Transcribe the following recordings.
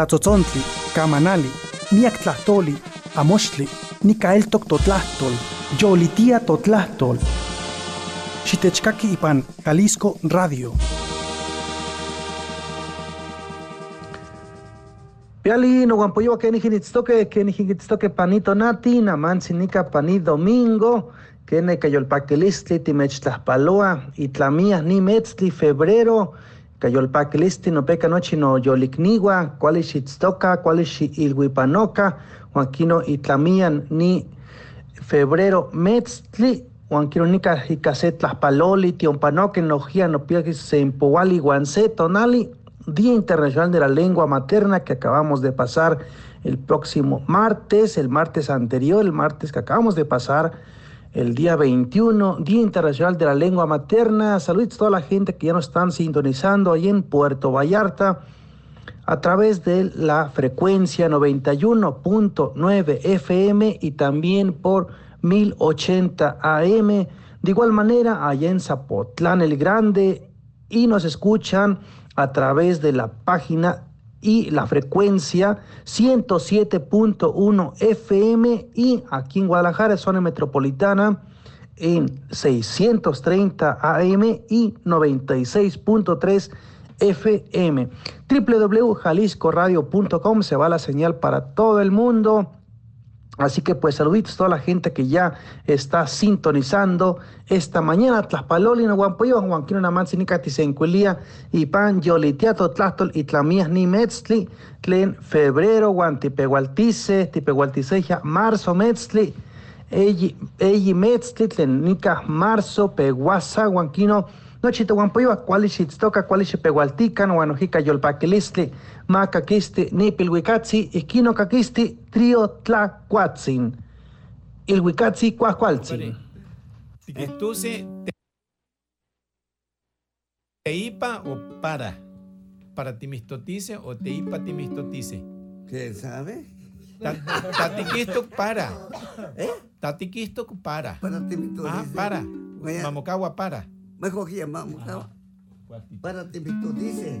tlatzotzontle, camanali, niak tlahtoli, amochtli, nikaeltok totlahtol, yolitia totlahtol. Xitechkaki ipan Jalisco Radio. Piali no guampoyo que ni hinitstoke que ni hinitstoke panito nati na mansinica pani domingo que ne cayolpaquilistli timechtlahpaloa y tlamías ni metzli febrero cayolpaquilistli no peca nochi no yolikniwa cuali xitztoka cuali ilhuipanoka huanquino itlamian ni febrero metzli huanquino nica tionpanoque nojia no piaqui se impowali guanse tonali Día Internacional de la Lengua Materna que acabamos de pasar el próximo martes, el martes anterior, el martes que acabamos de pasar, el día 21, Día Internacional de la Lengua Materna. Saludos a toda la gente que ya nos están sintonizando ahí en Puerto Vallarta a través de la frecuencia 91.9 FM y también por 1080 AM. De igual manera, allá en Zapotlán el Grande y nos escuchan a través de la página y la frecuencia 107.1 FM y aquí en Guadalajara, zona metropolitana, en 630 AM y 96.3 FM. www.jaliscoradio.com se va la señal para todo el mundo. Así que pues saluditos a toda la gente que ya está sintonizando esta mañana. Tlaspaloli no guampoyo, guanquino na mansinica tisencuelía y pan yolitiato tlastol y tlamías ni metzli, tlen febrero guantipegualtice, tipegualticeja marzo metzli, eyi metzli, tlen nica marzo peguasa guanquino nochita guampoyo, cuali xitztoca, cuali xipegualtican, guanojica yolpaquilistli, maca quisti nipilhuicatzi, iquino caquisti trio tlacuatzin. Ilhuicatzi cuacualtzin. Tiquituse teipa o para. Para timistotice o teipa timistotice. ¿Qué sabe? Tatiquisto para. ¿Eh? Tatiquisto para. Para timitotice. Ah, para. Mamocagua para. Mejor que llamamos. ¿no? Para timitotice.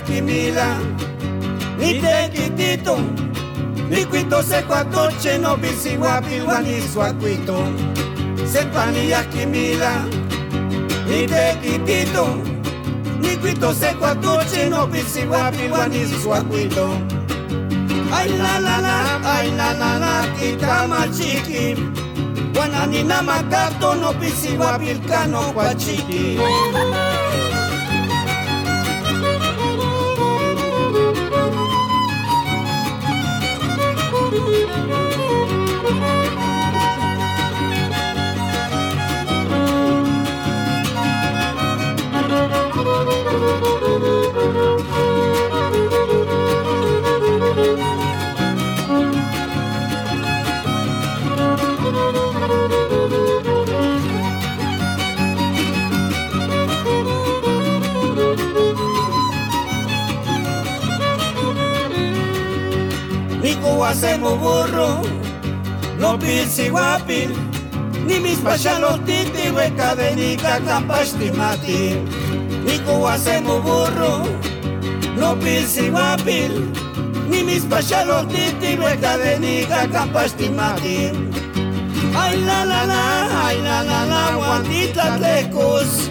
Kimila, ni te quitito, ni cuito se cuatoche, no pisigua pilgua ni suacuito. Sepanilla Kimila, ni te quitito, ni cuito se cuatoche, no pisigua pilgua ni suacuito. Ay la la la, ay la la la, kitama chiqui. Guananina macato, no pisigua pilcano Ni Niku hacemos burro, no pisi guapil, ni mis pachalotitis, hueca de nica campastimati. Niku hacemos burro, no pisi guapil, ni mis pachalotitis, hueca de nica campastimati. Ay la la la, ay la la la, guandita tlecos.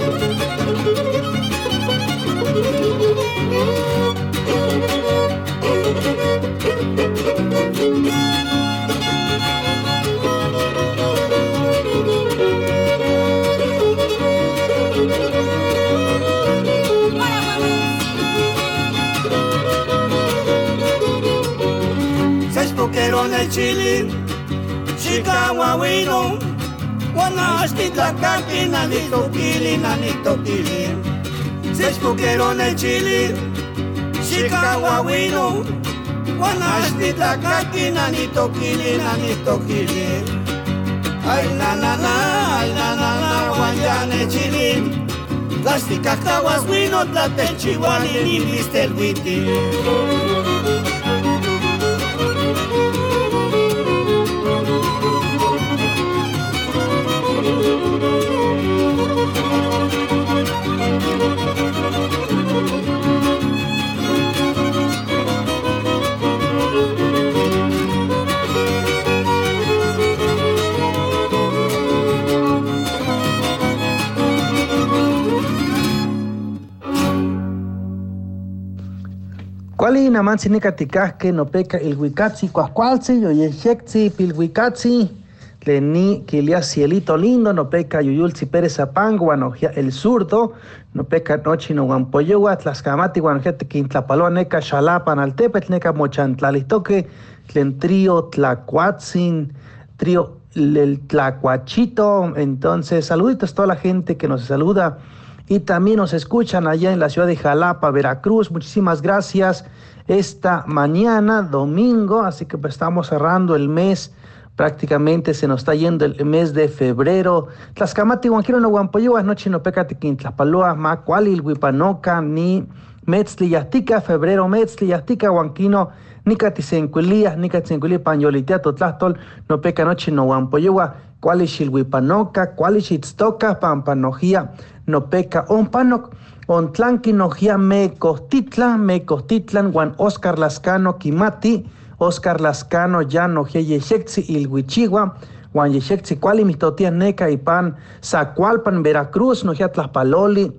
poqueron el chili, Chicago wino, Wana astita kaki nanito kili nanito kili. Seis poqueron el chili, Chicago wino, Wana astita kaki nanito kili nanito kili. Ay la la la, ay la la la, guayane chili. Las ticacaguas wino, tlate chihuali, ni viste el witi. Kuali namansi nicaticaque no peca el huicatzi cuascualzi, yo yexectzi pilhuicatzi, le ni quilia cielito lindo, no peca yuyulzi pérez apango, guanojia el zurdo, no peca nochi no guampoyoa, tlascamati guanojia tequintlapaloa neca xalapan altepet, neca mochantlalistoque, tlen trío tlacuatzin, trío el tlacuachito, entonces saluditos a toda la gente que nos saluda y también nos escuchan allá en la ciudad de Jalapa, Veracruz. Muchísimas gracias esta mañana, domingo, así que pues estamos cerrando el mes. Prácticamente se nos está yendo el mes de febrero. Tlascamati, Huanquiro, no Guampoyoa, noche no pecate Quintlapaloa, Macualil, Huipanoca, ni Metzli, Yastica, febrero, Metzli, Yastica, Huanquino, Nicatisencuilías, Nicatisencuilías, Pañolitea, Totlastol, no peca noche no Guampoyoa, Cualixil, Huipanoca, Cualixitztoca, Pampanojía, no peca onpanok, ontlanki nojia me costitlan, me costitlan, Juan Oscar Lascano Kimati, Oscar Lascano ya nojia yexexi ilhuichigua, Juan yexexi cuali mitotia neca y pan, Veracruz, nojia tlaspaloli,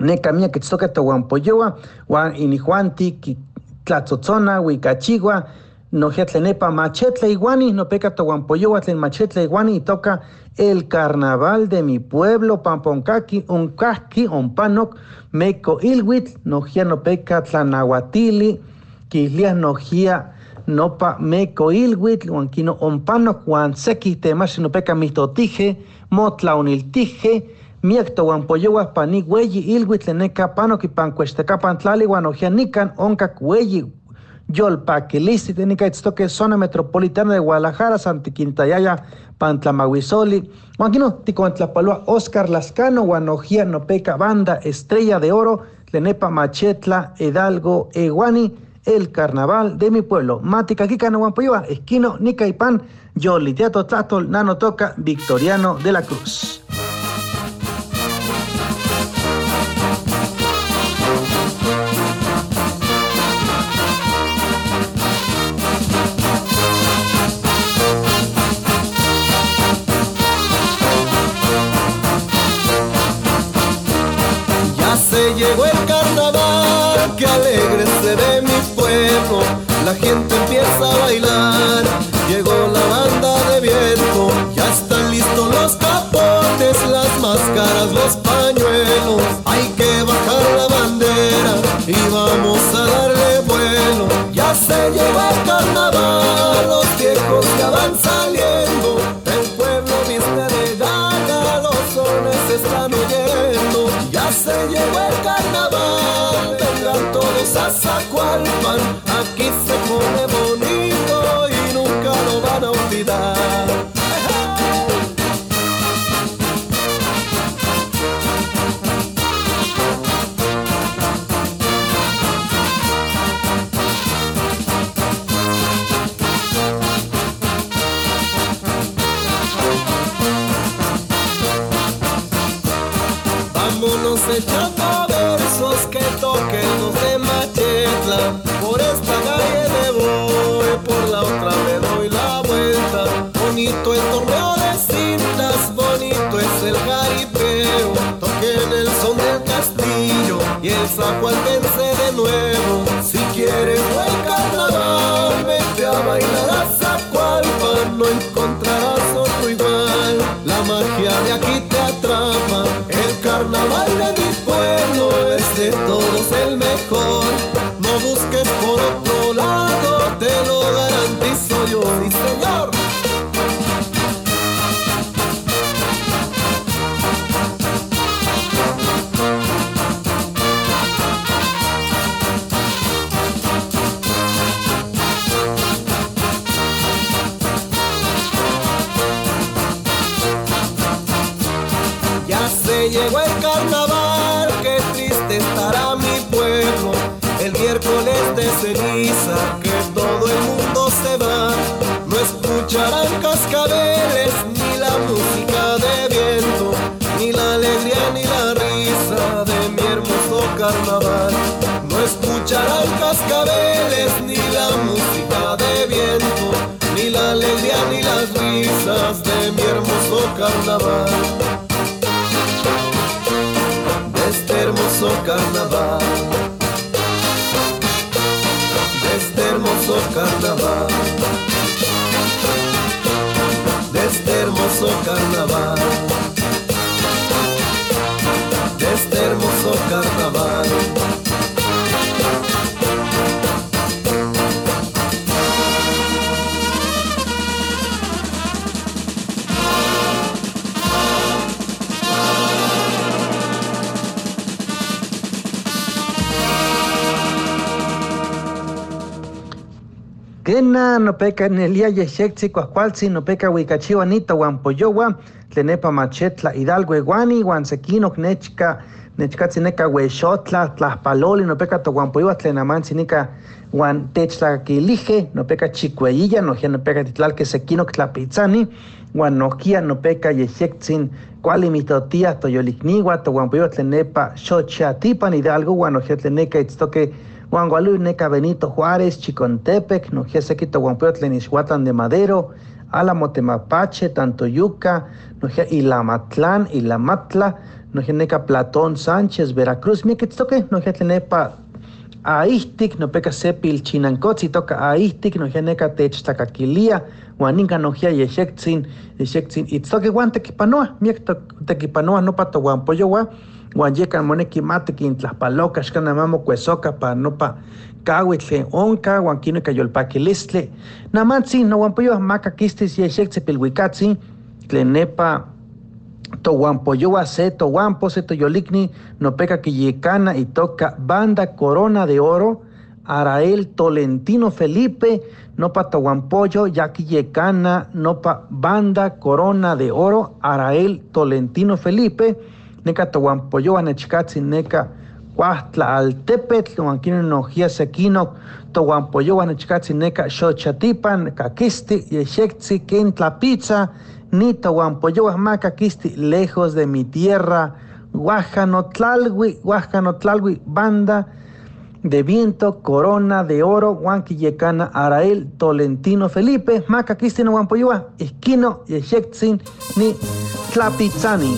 neca mía que tzoca tohuampoyoa, Juan inijuanti, tlatzotzona, huicachigua, nojia tlenepa machetle iguani, no peca tohuampoyoa, tlen machetle iguani y toca el carnaval de mi pueblo, Pamponcaqui, Uncasqui, Ompanoc, Meco Ilhuitl, Nojia no peca Tlanahuatili, Quislias Nojia Nopa Meco Ilhuitl, Huanquino Ompanoc, Juan Sequi, Temax no peca Mistotije, Motla Uniltije, Miecto Huampoyoas Pani Hueyi Ilhuitl, Neca Panoc y Pancuestecapan Tlali, Huanojia Nican, Oncac Hueyi, Yolpaquilisti, Tenica Itztoque, zona metropolitana de Guadalajara, Santiquintayaya, Pantlamahuizoli, Huanquino, Ticoantlapalua, Oscar Lascano, Guanojía, Nopeca, Banda, Estrella de Oro, Lenepa, Machetla, Hidalgo, Eguani, el carnaval de mi pueblo. Matica, Kikano, Guampoyoa, Esquino, Nica y Pan, Yoli, Teatro Tlatol, Nano Toca, Victoriano de la Cruz. La gente empieza a bailar, llegó la banda de viento. Ya están listos los capotes, las máscaras, los pañuelos. Hay que bajar la bandera y vamos a darle vuelo. Ya se llegó el carnaval, los viejos ya van saliendo. El pueblo viste de gana, los sones están oyendo. Ya se llegó el carnaval, vendrán todos Zacualpan, carnaval. Este hermoso carnaval, Kena no peca nelia yexexi cuascualtzi no peca huicachiwa nito huan poyowa tlenepa machetla hidalgo iguani huan sequinoc nechca nechcatzi neca huexotla tlaspaloli no peca tohuanpoyowa tlenamantzi nica huan techtlaquilije no peca chicueilla nohia no peca titlalque sequinoc tlapitzani huan nohkia no peca yexextzin cuali mitotia toyolikniwa tohuanpoyowa tlenepa xochiatipan hidalgo huan nohia tleneca itztoque Juan Gualú, Neca Benito Juárez, Chicontepec, Nojía Sequito Guampuetlen, Ixhuatlan de Madero, Álamo Temapache, Tantoyuca, Nojía Ilamatlán, Ilamatla, Nojía Neca Platón Sánchez, Veracruz, Miquetztoque, Nojía Tlenepa Aistik, Nopeca Sepil Chinancotzi, toca Aistik, Nojía Neca Techtacaquilia, Juaninca Nojía Yexextzin, Yexextzin, Itztoque Juan Tequipanoa, Miek Tequipanoa, no pato Juan yekan moneki mate kin tlaspaloca, xcana mamo cuesoca pa no pa cahuitle onca, Juan kino cayolpaquilistle. Namantzi, no Juan pollo maca quistis yexextze pilhuicatzi, tlenepa to Juan pollo se to Juan pose to yolikni, no peca quillicana y toca banda corona de oro, Arael Tolentino Felipe, no pa Tohuampollo, Yaqui Yecana, no pa Banda Corona de Oro, Arael Tolentino Felipe, neca Tohuampollo, Anechcatzi, neca Cuahtla Altepetl, Huanquino Nojía Sequino, Tohuampollo, Anechcatzi, neca Xochatipan, Caquisti, Yexectzi, Quintla Pizza, ni Tohuampollo, Macaquisti, lejos de mi tierra, Guajanotlalwi, Guajanotlalwi, Banda, de viento, corona de oro, Huanquillecana, Arael, Tolentino, Felipe, Maca, Cristina, Huampoyua, Esquino, Yexexin, ni Tlapizani.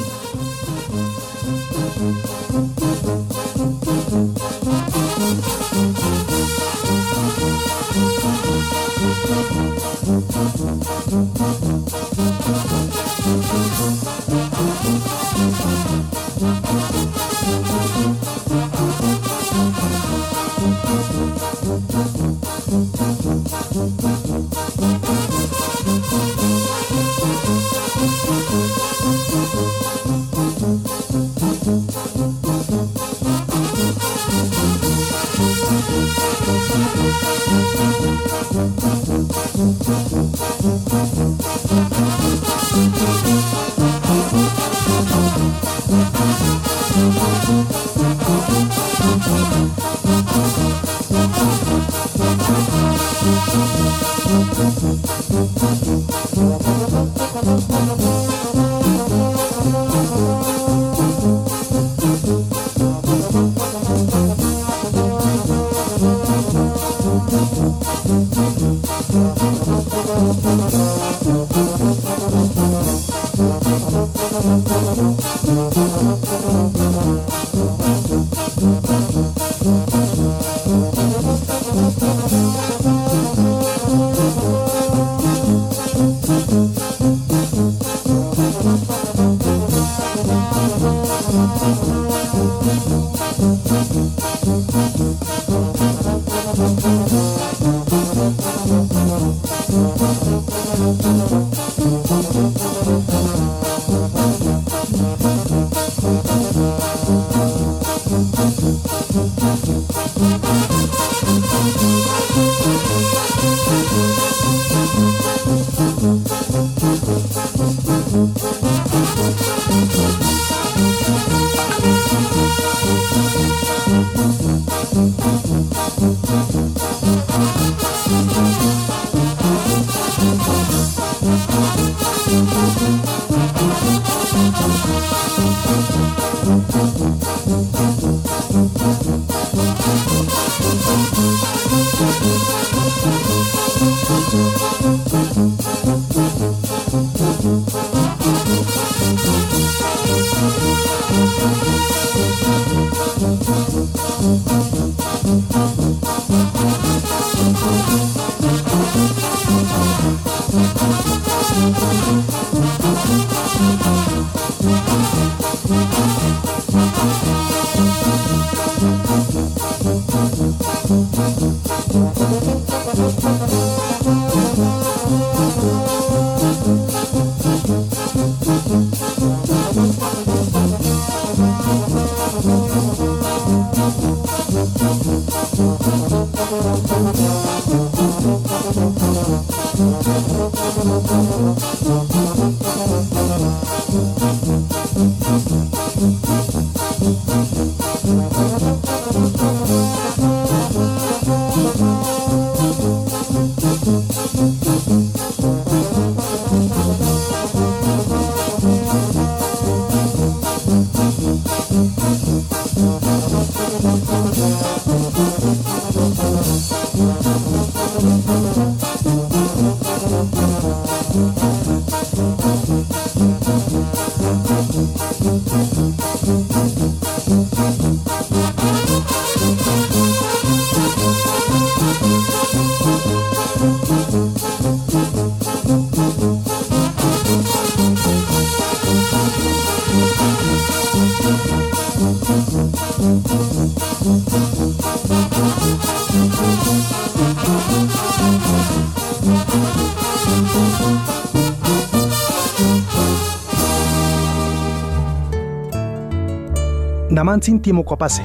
Namantzin Timocuapase.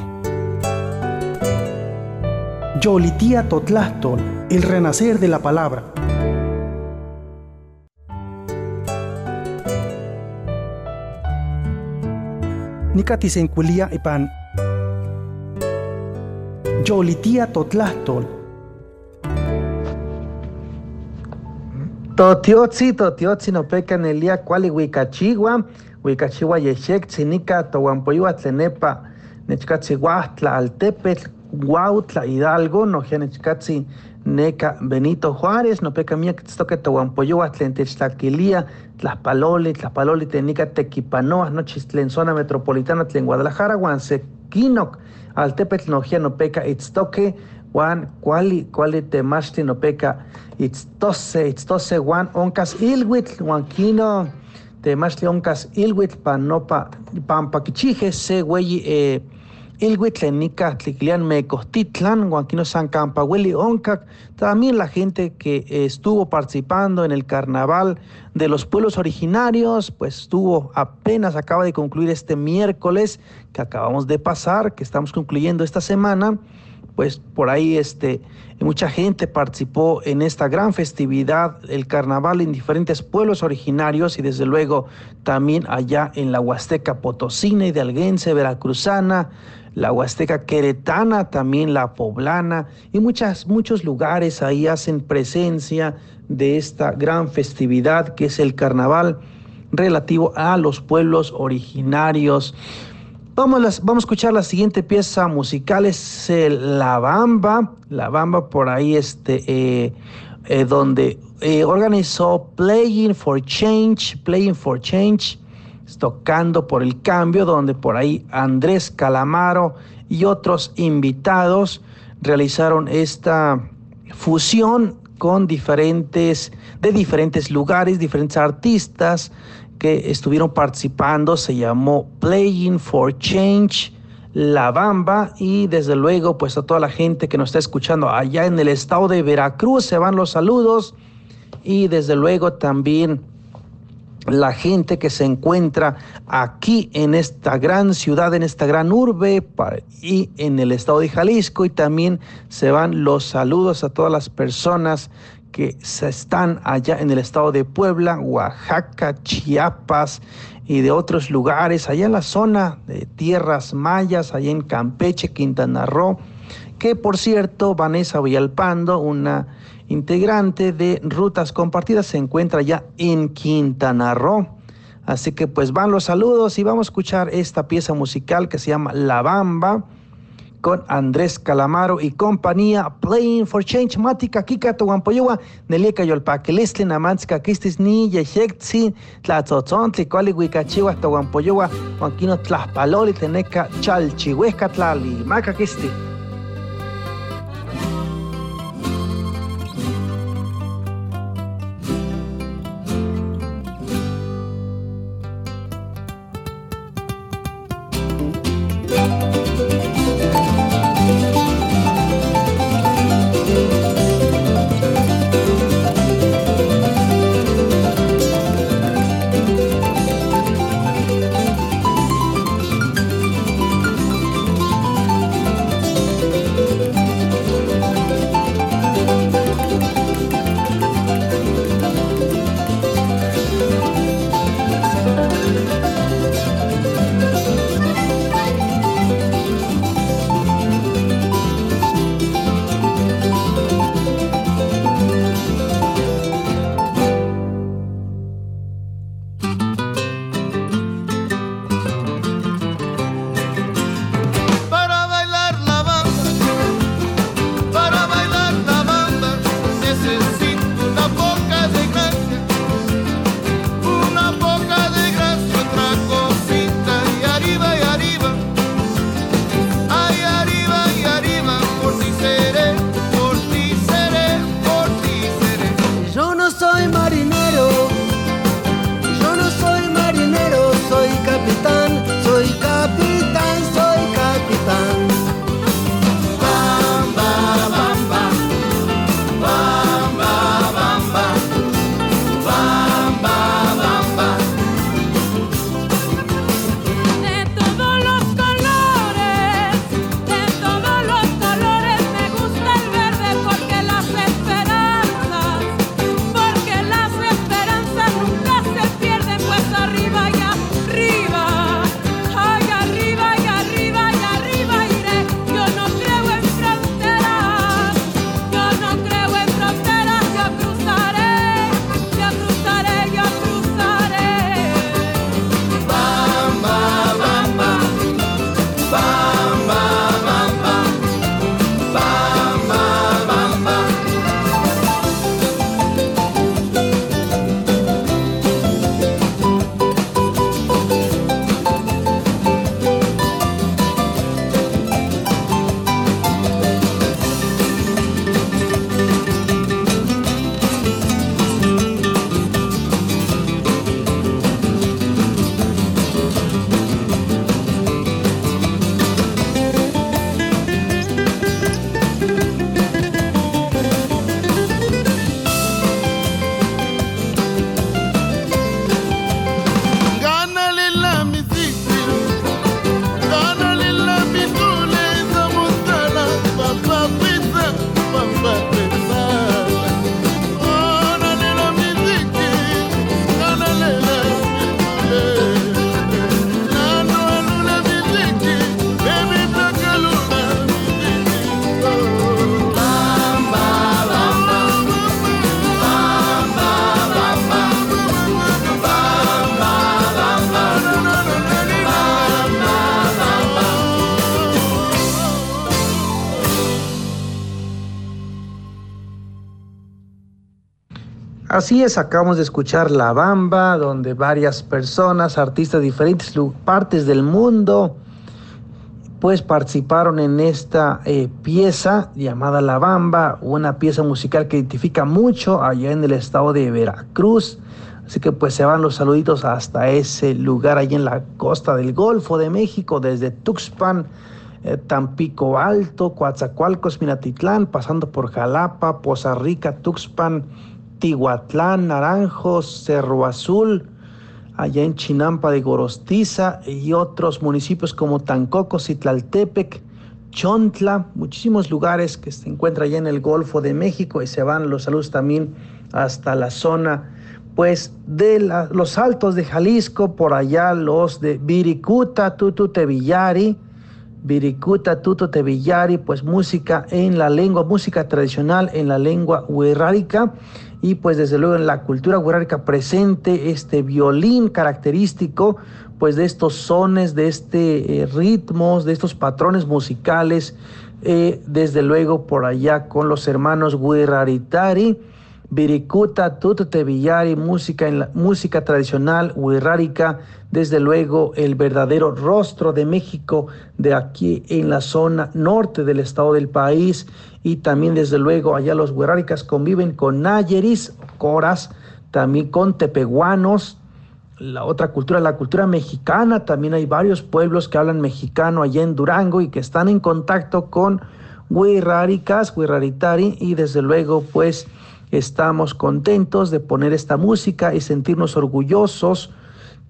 Yolitía Totlastol, el renacer de la palabra. Nikati se enculia ipan. Yolitía Totlastol. Totiotzi, totiotzi no peca nelia cuali huicachigua, huicachigua yeshek, tzinica, tohuampoyua, tlenepa, nechkatzi huahtla, altepetl, Huautla, Hidalgo, no nechkatzi neca Benito Juárez, no peca mía que toque tohuampoyoa, tlentechtaquilia, tlaspaloli, tlaspaloli, tenica tequipanoa, no tlen zona metropolitana, tlen Guadalajara, Guansequinoc, altepetl no no peca itztoque, Juan, cuali, cuali temachti no peca itztose, itztose, Juan, oncas ilhuitl, Juan Quino, temachti oncas ilhuitl, panopa, pampaquichije, se güey, eh, Ilhuitlenica, Tliquilian, Mecostitlan, Huanquino San Campahueli, Oncac, también la gente que estuvo participando en el carnaval de los pueblos originarios, pues estuvo apenas acaba de concluir este miércoles que acabamos de pasar, que estamos concluyendo esta semana, pues por ahí este, mucha gente participó en esta gran festividad, el carnaval en diferentes pueblos originarios y desde luego también allá en la Huasteca Potosina, Hidalguense, Veracruzana, la Huasteca Queretana, también la Poblana y muchas, muchos lugares ahí hacen presencia de esta gran festividad que es el carnaval relativo a los pueblos originarios. Vamos, vamos a escuchar la siguiente pieza musical, es La Bamba, La Bamba por ahí, este, eh, eh, donde eh, organizó Playing for Change, Playing for Change, tocando por el cambio, donde por ahí Andrés Calamaro y otros invitados realizaron esta fusión con diferentes, de diferentes lugares, diferentes artistas, que estuvieron participando se llamó Playing for Change La Bamba y desde luego pues a toda la gente que nos está escuchando allá en el estado de Veracruz se van los saludos. Y desde luego también la gente que se encuentra aquí en esta gran ciudad, en esta gran urbe y en el estado de Jalisco. Y también se van los saludos a todas las personas que están allá en el estado de Puebla, Oaxaca, Chiapas y de otros lugares, allá en la zona de tierras mayas, allá en Campeche, Quintana Roo, que por cierto, Vanessa Villalpando, una integrante de Rutas Compartidas, se encuentra ya en Quintana Roo. Así que pues van los saludos y vamos a escuchar esta pieza musical que se llama La Bamba con Andrés Calamaro y compañía, Playing for Change, Matica, Kika, Toguampoyowa, Nelika Yolpaquilistli, Namantzka, Kistis, Ni, Yexetzi, Tlatzotzon, Tlicuali, Huicachiwa, Toguampoyowa, Juanquino, Tlaspaloli, Teneca, Chalchihuesca, Tlali, Maca, Kisti. Así es, acabamos de escuchar La Bamba, donde varias personas, artistas de diferentes partes del mundo, pues participaron en esta eh, pieza llamada La Bamba, una pieza musical que identifica mucho allá en el estado de Veracruz. Así que pues se van los saluditos hasta ese lugar allí en la costa del Golfo de México, desde Tuxpan, eh, Tampico Alto, Coatzacoalcos, Minatitlán, pasando por Jalapa, Poza Rica, Tuxpan, Tihuatlán, Naranjos, Cerro Azul, allá en Chinampa de Gorostiza y otros municipios como Tancoco, Citlaltepec, Chontla, muchísimos lugares que se encuentran allá en el Golfo de México y se van los saludos también hasta la zona pues de los altos de Jalisco, por allá los de Viricuta, Tututevillari, Viricuta, Tututevillari, pues música en la lengua, música tradicional en la lengua huerrárica y pues desde luego en la cultura huerrárica presente este violín característico pues de estos sones, de este eh, ritmos, de estos patrones musicales, eh, desde luego por allá con los hermanos Huerraritari, Viricuta, Tututevillari, música, música tradicional huerrárica, desde luego el verdadero rostro de México de aquí en la zona norte del estado del país y también desde luego allá los hueráricas conviven con nayeris, coras, también con tepehuanos, la otra cultura, la cultura mexicana, también hay varios pueblos que hablan mexicano allá en Durango y que están en contacto con hueráricas, hueraritari y desde luego pues estamos contentos de poner esta música y sentirnos orgullosos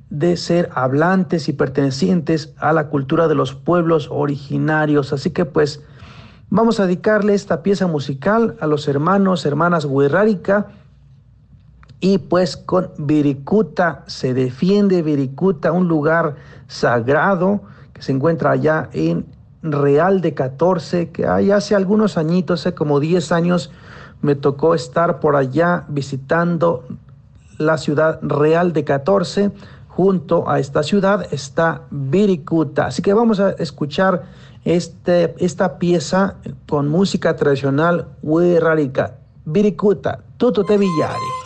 de ser hablantes y pertenecientes a la cultura de los pueblos originarios. Así que pues Vamos a dedicarle esta pieza musical a los hermanos, hermanas Huerrárica. Y pues con Viricuta se defiende Viricuta, un lugar sagrado que se encuentra allá en Real de 14, que hay hace algunos añitos, hace como 10 años, me tocó estar por allá visitando la ciudad Real de 14. Junto a esta ciudad está Viricuta. Así que vamos a escuchar este, esta pieza con música tradicional huerrárica, Biricuta, Tuto te Villari.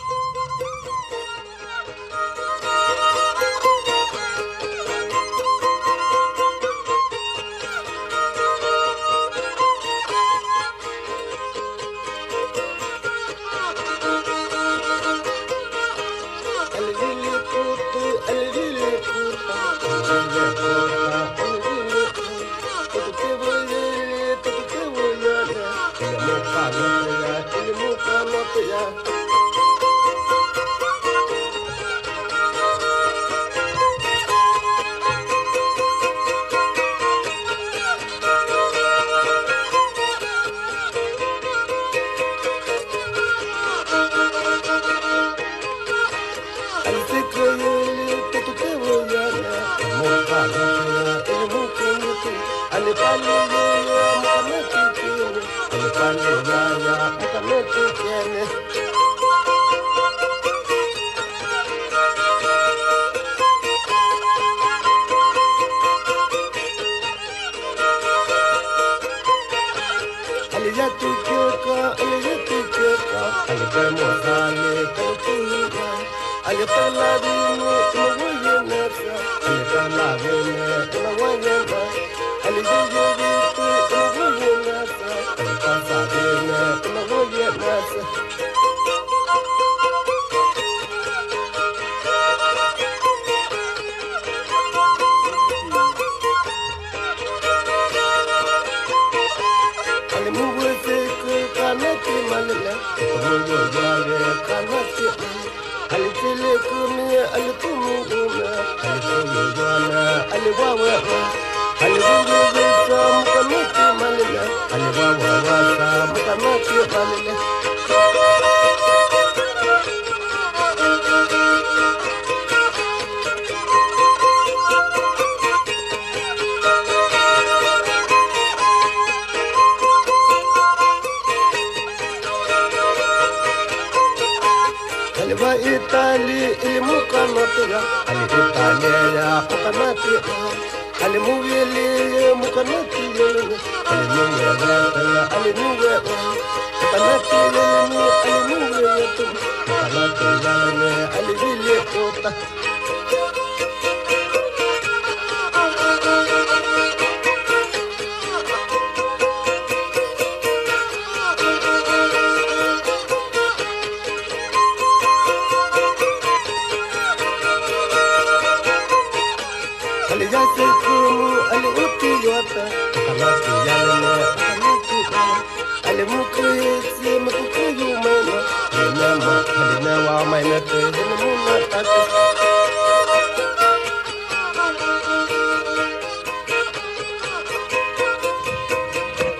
صابينا نغوي الناس الكم الكم الكم الكم الكم الكم الكم Ali Italia, Pokanati, Ali Italia, Pokanati, Ali Italia, Pokanati, Thank you.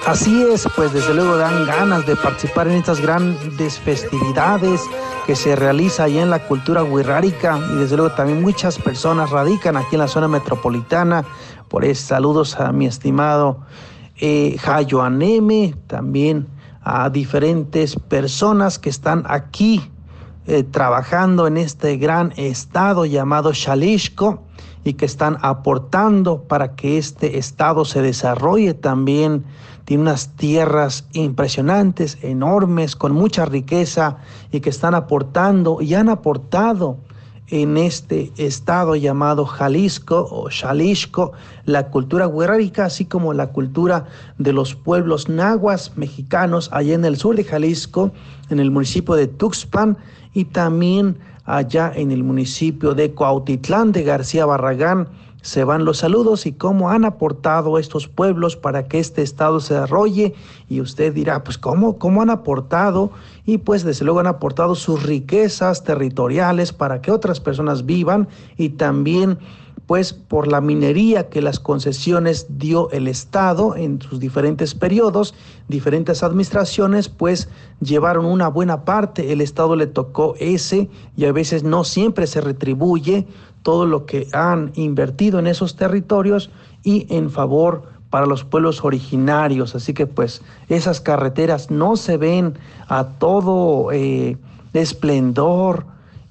Así es, pues desde luego dan ganas de participar en estas grandes festividades que se realiza allá en la cultura wixárika y desde luego también muchas personas radican aquí en la zona metropolitana. Por eso saludos a mi estimado eh, Jayo Aneme, también a diferentes personas que están aquí eh, trabajando en este gran estado llamado Xalishko y que están aportando para que este estado se desarrolle también. Tiene unas tierras impresionantes, enormes, con mucha riqueza y que están aportando y han aportado en este estado llamado Jalisco o Xalisco, la cultura guerrerica, así como la cultura de los pueblos nahuas mexicanos allá en el sur de Jalisco, en el municipio de Tuxpan y también allá en el municipio de Coautitlán de García Barragán. Se van los saludos y cómo han aportado estos pueblos para que este estado se desarrolle. Y usted dirá, pues cómo, cómo han aportado y pues desde luego han aportado sus riquezas territoriales para que otras personas vivan y también pues por la minería que las concesiones dio el Estado en sus diferentes periodos, diferentes administraciones, pues llevaron una buena parte, el Estado le tocó ese y a veces no siempre se retribuye todo lo que han invertido en esos territorios y en favor para los pueblos originarios. Así que pues esas carreteras no se ven a todo eh, esplendor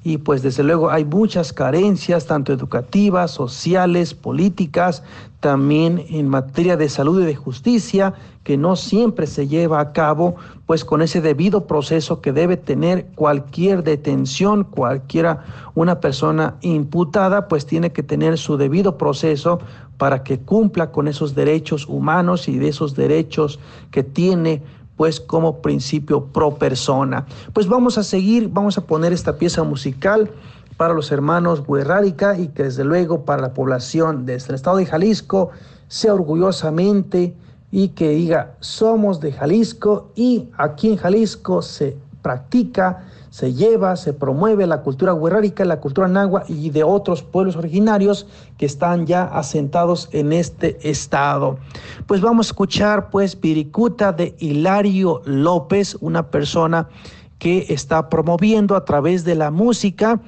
y pues desde luego hay muchas carencias, tanto educativas, sociales, políticas, también en materia de salud y de justicia, que no siempre se lleva a cabo, pues con ese debido proceso que debe tener cualquier detención, cualquiera, una persona imputada, pues tiene que tener su debido proceso para que cumpla con esos derechos humanos y de esos derechos que tiene pues como principio pro persona. Pues vamos a seguir, vamos a poner esta pieza musical para los hermanos Guerrárica y que desde luego para la población de este estado de Jalisco sea orgullosamente y que diga somos de Jalisco y aquí en Jalisco se practica se lleva, se promueve la cultura guerrárica, la cultura nagua y de otros pueblos originarios que están ya asentados en este estado. Pues vamos a escuchar pues Piricuta de Hilario López, una persona que está promoviendo a través de la música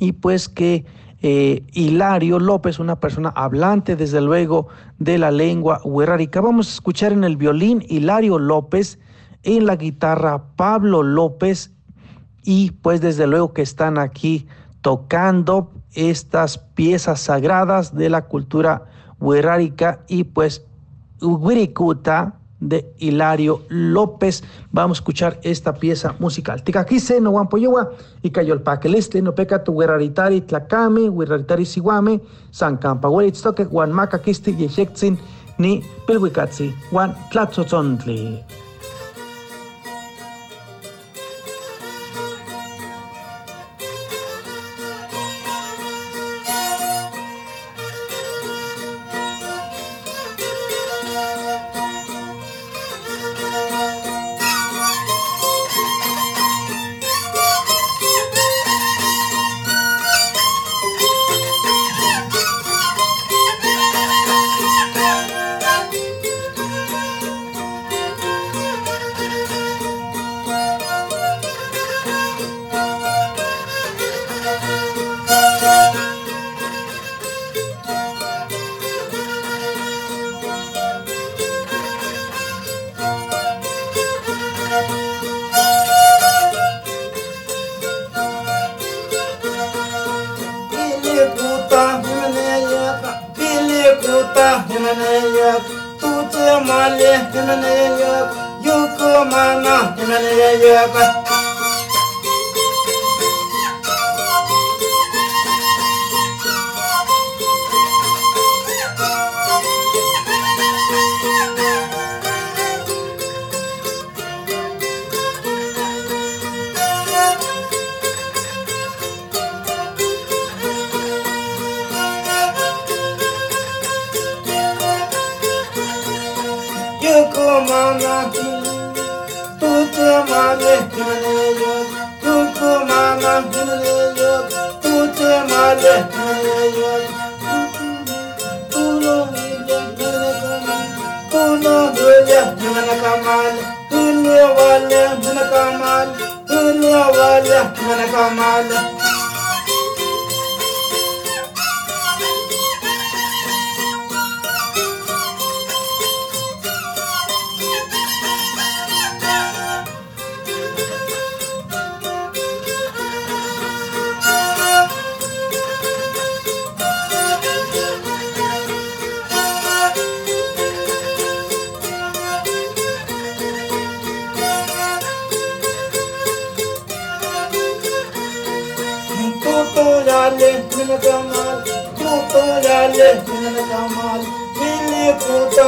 y pues que eh, Hilario López, una persona hablante desde luego de la lengua guerrárica. Vamos a escuchar en el violín Hilario López, en la guitarra Pablo López y pues desde luego que están aquí tocando estas piezas sagradas de la cultura huerárica y pues Uguiricuta de Hilario López. Vamos a escuchar esta pieza musical. Ticaquise no guampoyowa y cayol paqueliste no peca tu hueraritari tlacame, hueraritari siwame, san campa hueritztoque, guan macaquisti yexexin ni pilhuicatzi, guan tlatzotzondli.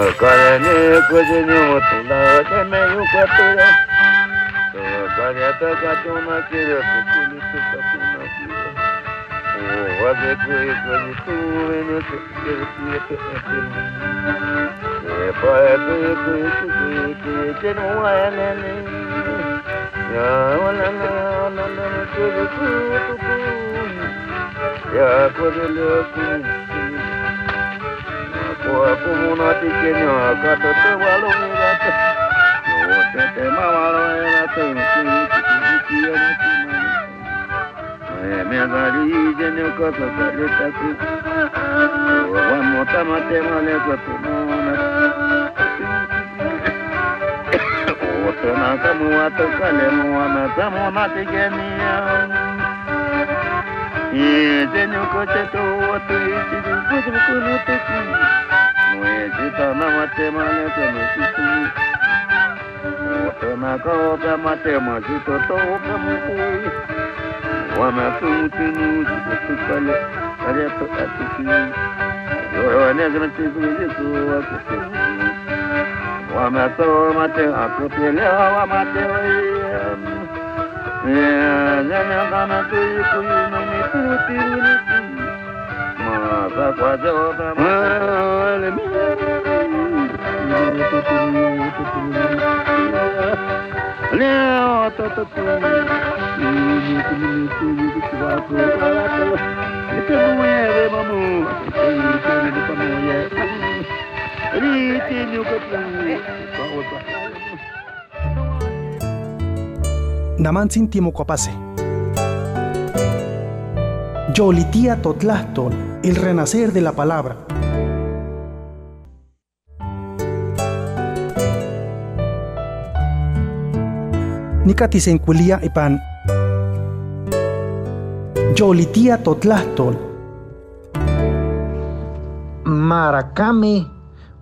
Karane kujini utula keme yukatura So karata katuna kira kukuli tukatuna kira O waze kuri kuri tuwene tukiri kiri kiri Epae kuri kuri kuri kiri kiri wanene Ya wanene wanene kiri kiri kiri Kwa kumuna tike nyo kato te walungi gato Yo te te mamalo e la te uchi uchi uchi e na ti mani Me azari ije nyo kato kare taku Wa mota mate male kato mona Oto na kamu ato kale muana tamu na tike niya Ije nyo kato to watu ije nyo kato kare taku wee jitama matemalete mosisulu otemaka opematema zitoto opemukui wamafumutinu zikosukale kareto atukii yoronezimetizulisu Namantzin Timocuapase. Yolitía Totlastol, el renacer de la palabra. Nicatisenculia ipan. Yolitía Totlastol. Maracame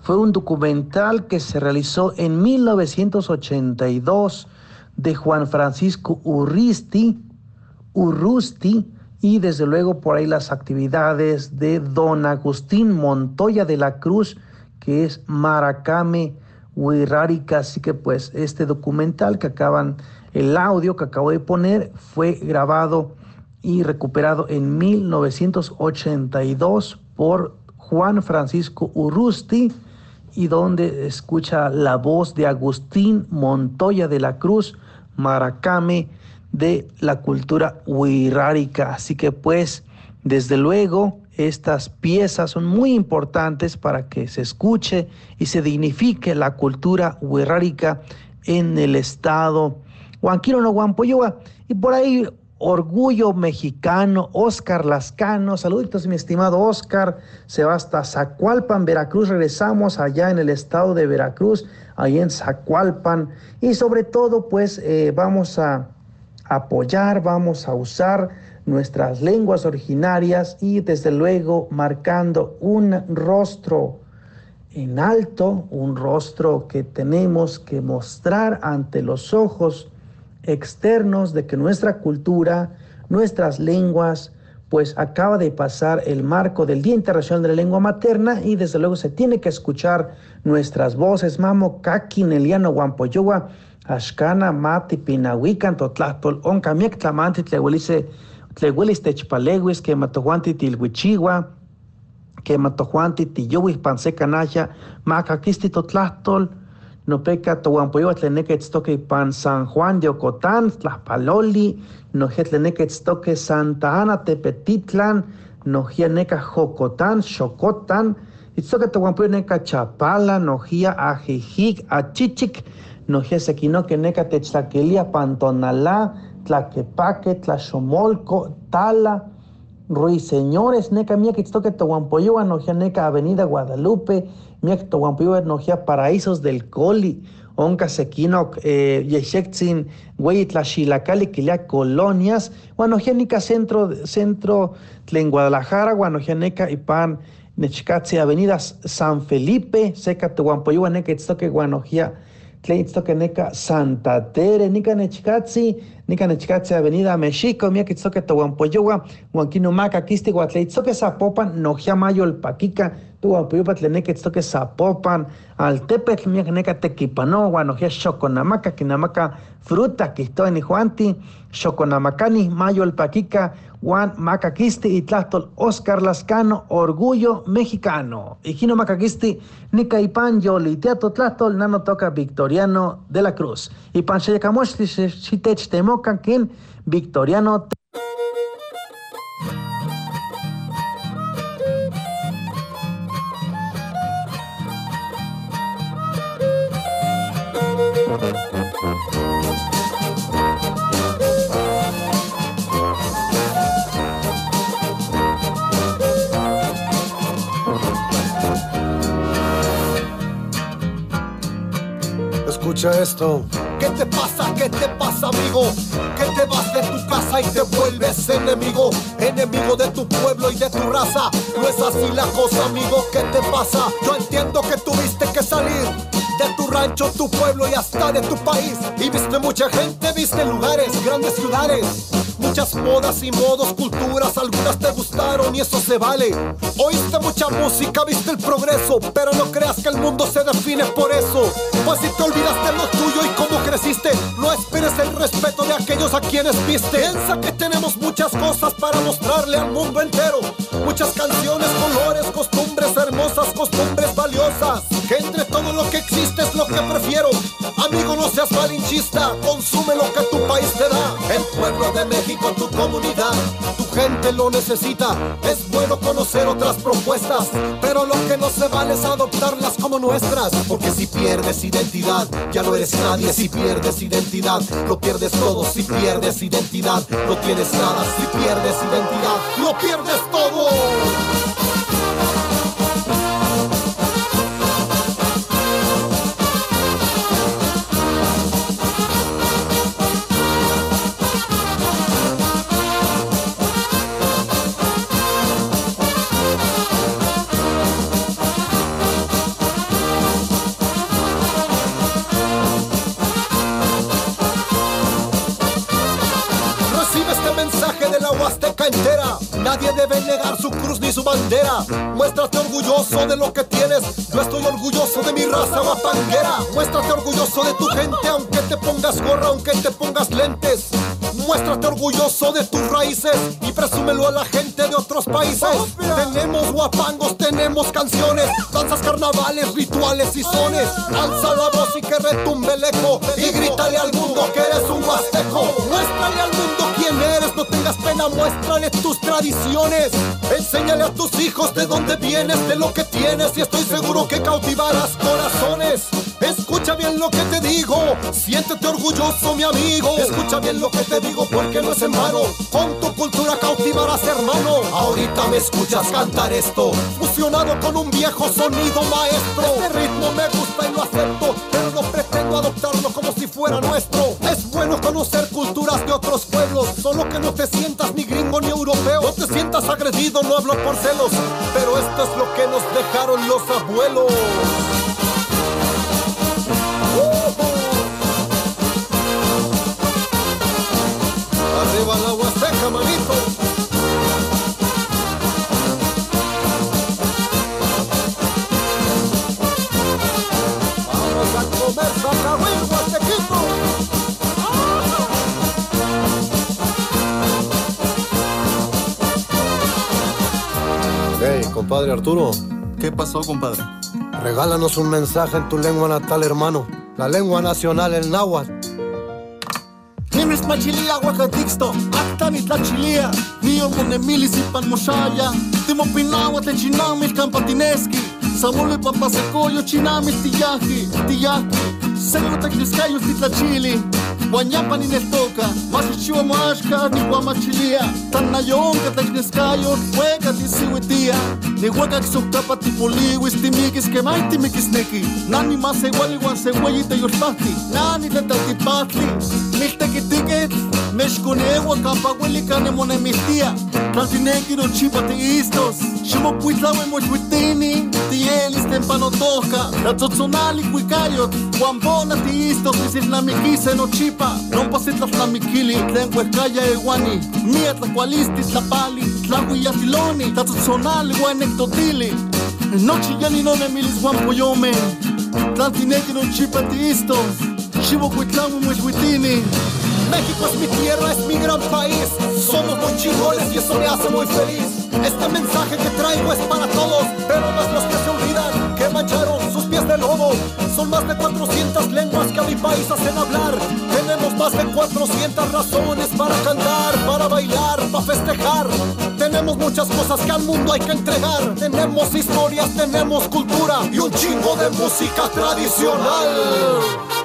fue un documental que se realizó en 1982 de Juan Francisco Urristi, Urrusti, y desde luego por ahí las actividades de don Agustín Montoya de la Cruz, que es Maracame Huirrárica. Así que pues este documental que acaban, el audio que acabo de poner, fue grabado y recuperado en 1982 por Juan Francisco Urrusti y donde escucha la voz de Agustín Montoya de la Cruz, Maracame de la cultura huirrárica. Así que pues, desde luego, estas piezas son muy importantes para que se escuche y se dignifique la cultura huirrárica en el estado Huanquiro no Huampoyoa. Y por ahí Orgullo Mexicano, Oscar Lascano, saluditos mi estimado Oscar, se va hasta Zacualpan, Veracruz, regresamos allá en el estado de Veracruz, ahí en Zacualpan, y sobre todo pues eh, vamos a apoyar, vamos a usar nuestras lenguas originarias y desde luego marcando un rostro en alto, un rostro que tenemos que mostrar ante los ojos externos de que nuestra cultura, nuestras lenguas, pues acaba de pasar el marco del Día Internacional de la Lengua Materna y desde luego se tiene que escuchar nuestras voces. Mamo, Kaki, Neliano, Guampoyowa, Ashkana, Mati, Pinahuican, Totlahtol, Onca, Miek, Tlamanti, Tlehuelice, Tlehuelis, Techpaleguis, que Matojuanti, Tilhuichigua, que Matojuanti, Tiyowis, Panseca, Naya, Macaquisti, Totlahtol, no peca tohuampoyowa tleneca itztoque pan San Juan de Ocotán, Tlaxpaloli, no tleneca itztoque Santa Ana Tepetitlan, no neca Jocotán, Xocotán, itztoque tohuampoyowa neca Chapala, no Ajijic, Achichic, no sequinoque neca Techtlaquelia, Pantonalá, Tlaquepaque, Tlaxomolco, Tala, Ruiseñores, neca mía que toque Tohuampoyoa, nogia neca Avenida Guadalupe, mía que Tohuampoyoa, nogia Paraísos del Coli, onca sequino, yexexin, güey, Tlaxilacali, quilia colonias, guanogia nica centro, centro, en Guadalajara, guanogia neca y pan, nechcatzi, Avenidas San Felipe, seca Tohuampoyoa, neca toque guanogia, neca Santa Tere, nica nechcatzi, nica Avenida Mexico, mia kitzoque Tohuampoyowa, Huanquino Maca, Kisti, Guatleitzoque Zapopan, Nojia Mayo, el Paquica, Tohuampoyowa, Tleneque, Tzoque Zapopan, Altepetl, mia neca Tequipano, Guanojia Xoconamaca, Quinamaca, Fruta, Quisto en Juanti, Xoconamacani, Mayo, el Paquica, Juan Macaquisti y Tlastol, Oscar Lascano, Orgullo Mexicano. Hijino Macaquisti, Nica Yoli, Teatro Tlastol, Nano Toca Victoriano de la Cruz. Y Pan Sheyacamoshli, Shitech Temocan, quien Victoriano. Esto. ¿Qué te pasa? ¿Qué te pasa, amigo? Que te vas de tu casa y te vuelves enemigo, enemigo de tu pueblo y de tu raza. No es así la cosa, amigo. ¿Qué te pasa? Yo entiendo que tuviste que salir de tu rancho, tu pueblo y hasta de tu país. Y viste mucha gente, viste lugares, grandes ciudades. Muchas modas y modos, culturas, algunas te gustaron y eso se vale. Oíste mucha música, viste el progreso, pero no creas que el mundo se define por eso. Pues si te olvidaste lo tuyo y cómo creciste, no esperes el respeto de aquellos a quienes viste. Piensa que tenemos muchas cosas para mostrarle al mundo entero. Muchas canciones, colores, costumbres hermosas, costumbres valiosas. Que entre lo que existe es lo que prefiero. Amigo, no seas malinchista, consume lo que tu país te da. El pueblo de México, tu comunidad, tu gente lo necesita. Es bueno conocer otras propuestas, pero lo que no se vale es adoptarlas como nuestras. Porque si pierdes identidad, ya no eres nadie. Si pierdes identidad, lo pierdes todo. Si pierdes identidad, no tienes nada. Si pierdes identidad, lo pierdes todo. Nadie debe negar su cruz ni su bandera. Muéstrate orgulloso de lo que tienes. Yo estoy orgulloso de mi raza guapanguera. Muéstrate orgulloso de tu gente, aunque te pongas gorra, aunque te pongas lentes. Muéstrate orgulloso de tus raíces y presúmelo a la gente de otros países. Tenemos guapangos, tenemos canciones, danzas, carnavales, rituales y sones. Alza la voz y que retumbe el eco y grítale al mundo que eres un huasteco. Muéstrale al tengas pena, muéstrale tus tradiciones. Enséñale a tus hijos de dónde vienes, de lo que tienes y estoy seguro que cautivarás corazones. Escucha bien lo que te digo, siéntete orgulloso mi amigo. Escucha bien lo que te digo porque no es en vano. Con tu cultura cautivarás hermano. Ahorita me escuchas cantar esto, fusionado con un viejo sonido maestro. Este ritmo me gusta y lo acepto, pero no pretendo adoptarlo como si fuera nuestro. Es bueno conocer culturas de otros pueblos, solo que no te sientas ni gringo ni europeo. No te sientas agredido, no hablo por celos, pero esto es lo que nos dejaron los abuelos. Arriba la huasteca, manito. Compadre Arturo, ¿Qué pasó, compadre? regálanos un mensaje en tu lengua natal, hermano. La lengua nacional, el náhuatl. Nimis machilia huacatixto, acta ni tlachilia, Nio monemilis y panmoshaya, Timo pinawa te chinamil campatineski, Samuel papasecoyo chinamil tiyaji, tiyaki, Sego tecniscayos ni Wanyama nimetoka, masichiwa mwashka nikwa machilia. Tanayonka tekniskayon weka tisiwitia niweka kisukapatipuliwis timikis kemaintimikisneki nani masewaliwan seweyiteyolpahti nani tetaltipahtli miltekitiket mexkonewa kapawelika nemonemihtia tlaltinenki nochipa tiistos ximokuitlauen moxwitini tielis tempanotohka tlatzotzonali kuikayot huan bona tiistos misilnamikise nochipa Chipa, Rompasitlatlamikili, Tlencuescaya, Eguani, Mia, Tlacualisti, Tlapali, Tlahuiyatiloni, Tlatzotzonali, Guanectotili, Nochi yani no nemilis Guampoyome, Tlaltinekiro, Chipatiistos, Chivocuitlawe, Mochuitini, México es mi tierra, es mi gran país. Somos muy chingones y eso me hace muy feliz. Este mensaje que traigo es para todos, pero más los que se olvidan, que mancharon sus pies de lodo. Son más de 400 lenguas que a mi país hacen hablar. Más de 400 razones para cantar, para bailar, para festejar. Tenemos muchas cosas que al mundo hay que entregar. Tenemos historias, tenemos cultura y un chingo de música tradicional.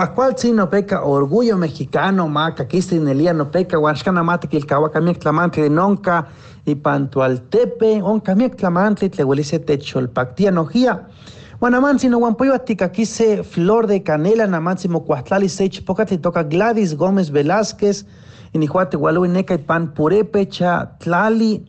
Cuacualtzin no peca, orgullo mexicano, maca, quistinelía no peca, huanxcanamate, quilcahuacamiec tlamantli de nonca, y pantualtepe, oncamiec tlamantli, tlehuelice techolpactía nojía. Guanamansi no guampoyo aticakise flor de canela, namansi mocuahtlali sech, pocatli toca Gladys Gómez Velázquez, inihuate gualui neca y pan purepecha, tlali,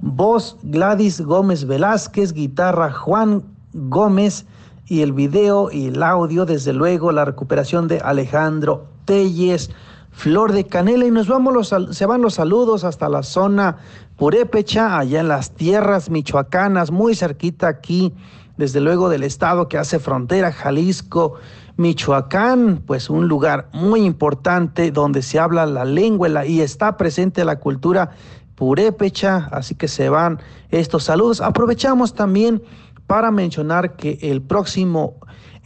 voz Gladys Gómez Velázquez, guitarra Juan Gómez, y el video y el audio, desde luego, la recuperación de Alejandro Telles, Flor de Canela, y nos vamos los, se van los saludos hasta la zona Purépecha, allá en las tierras michoacanas, muy cerquita aquí, desde luego del estado que hace frontera, Jalisco, Michoacán, pues un lugar muy importante donde se habla la lengua y está presente la cultura purépecha, así que se van estos saludos. Aprovechamos también para mencionar que el próximo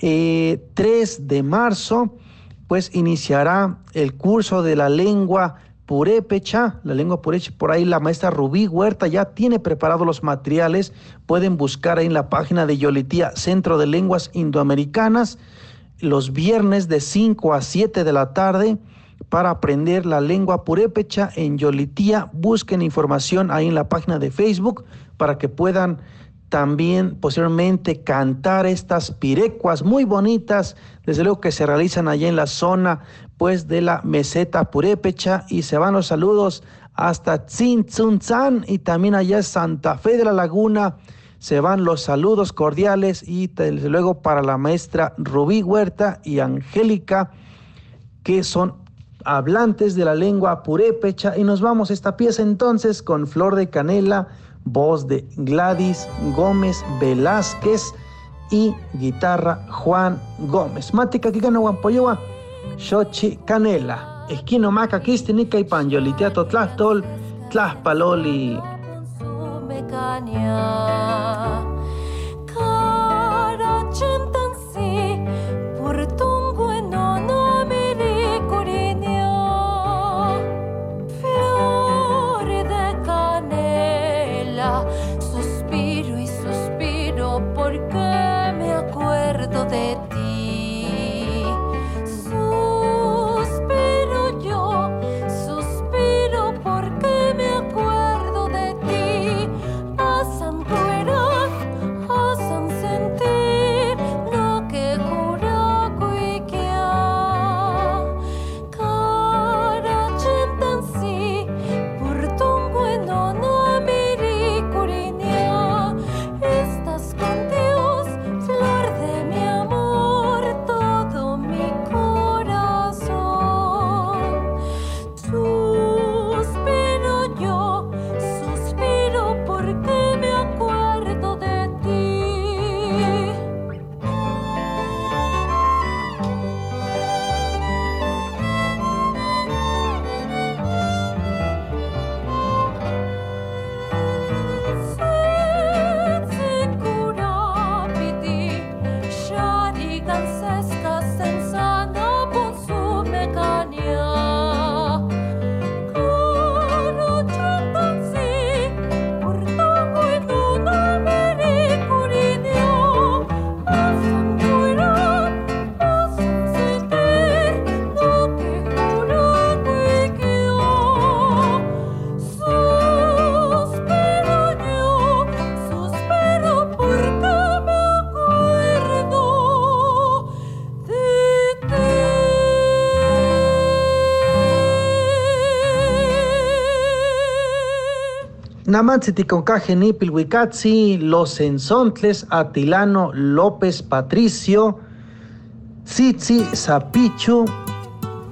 eh, 3 de marzo, pues iniciará el curso de la lengua purépecha, la lengua purépecha, por ahí la maestra Rubí Huerta ya tiene preparados los materiales, pueden buscar ahí en la página de Yolitía, Centro de Lenguas Indoamericanas, los viernes de 5 a 7 de la tarde para aprender la lengua purépecha en Yolitía. Busquen información ahí en la página de Facebook para que puedan también posteriormente cantar estas pirecuas muy bonitas, desde luego que se realizan allá en la zona pues de la meseta purépecha. Y se van los saludos hasta Tzintzuntzán y también allá Santa Fe de la Laguna. Se van los saludos cordiales y desde luego para la maestra Rubí Huerta y Angélica que son hablantes de la lengua purépecha. Y nos vamos a esta pieza entonces con Flor de Canela, voz de Gladys Gómez Velázquez y guitarra Juan Gómez. Mática Kikano Guampoyoa, Xochi Canela, Esquino Maca Kistinica y Panjoliteato Tlastol, Tlaspaloli. Ti. Namantziti concaje Nipilhuicatzi, Los Ensontles, Atilano López Patricio, Tsitsi Zapichu,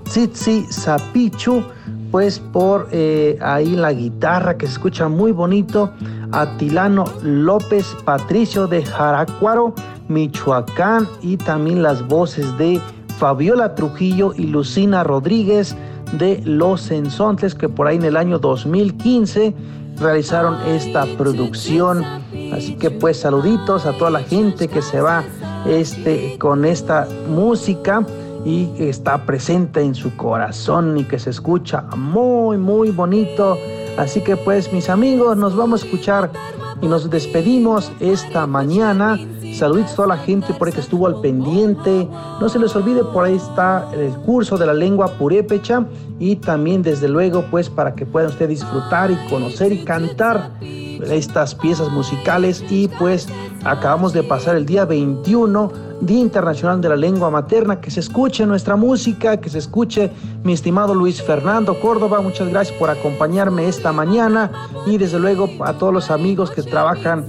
Tsitsi Zapichu, pues por eh, ahí la guitarra que se escucha muy bonito, Atilano López Patricio de Jaracuaro, Michoacán, y también las voces de Fabiola Trujillo y Lucina Rodríguez de Los Ensontles, que por ahí en el año 2015 realizaron esta producción. Así que pues saluditos a toda la gente que se va este, con esta música y está presente en su corazón y que se escucha muy muy bonito. Así que pues mis amigos, nos vamos a escuchar y nos despedimos esta mañana. Saluditos a toda la gente por ahí que estuvo al pendiente. No se les olvide, por ahí está el curso de la lengua purépecha y también desde luego pues para que puedan ustedes disfrutar y conocer y cantar estas piezas musicales. Y pues acabamos de pasar el día 21 Día Internacional de la Lengua Materna, que se escuche nuestra música, que se escuche mi estimado Luis Fernando Córdoba, muchas gracias por acompañarme esta mañana. Y desde luego a todos los amigos que trabajan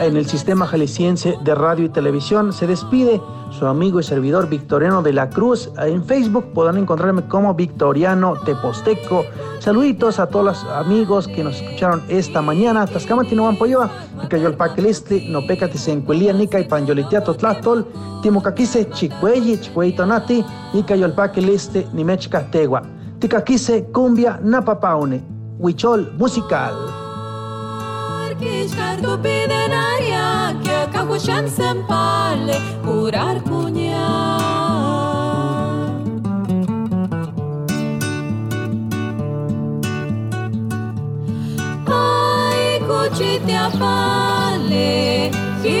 en el sistema jalisciense de radio y televisión. Se despide su amigo y servidor Victoriano de la Cruz. En Facebook podrán encontrarme como Victoriano Teposteco. Saluditos a todos los amigos que nos escucharon esta mañana. Tascamati no Poyoa, Nicayolpaquilistli, no pecati se encuelía, Nica y Panyolitiato Tlachtol, Timocaquise Chicueyi, Chicueitonati, Nicayolpaquilistli, Nimechca Tegua. Ticaquise Cumbia Napapaune. Huichol Musical. Ki szkarto pide naria, que aca cu chansempale, urar cuñan. Ai cuchite apale, ki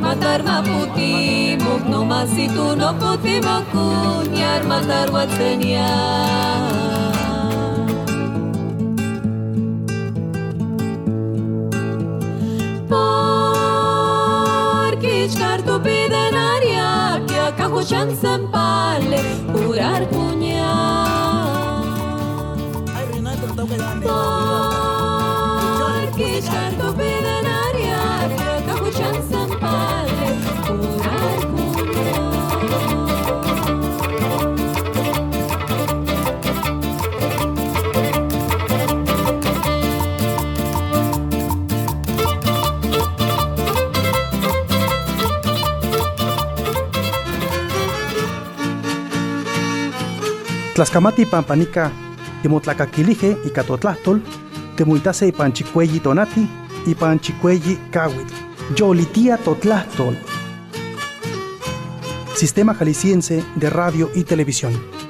matar ma puti, mo no mas no tu no potimo matar matar watsenia. Porque tu pidenaria que acabo chance pale curar cuña. Tlascamati pampanica, timotlacaquilije y catotlastol, temuitase panchicuelli tonati y panchicuelli cahuitl, yolitia totlastol. Sistema Jalisciense de Radio y Televisión.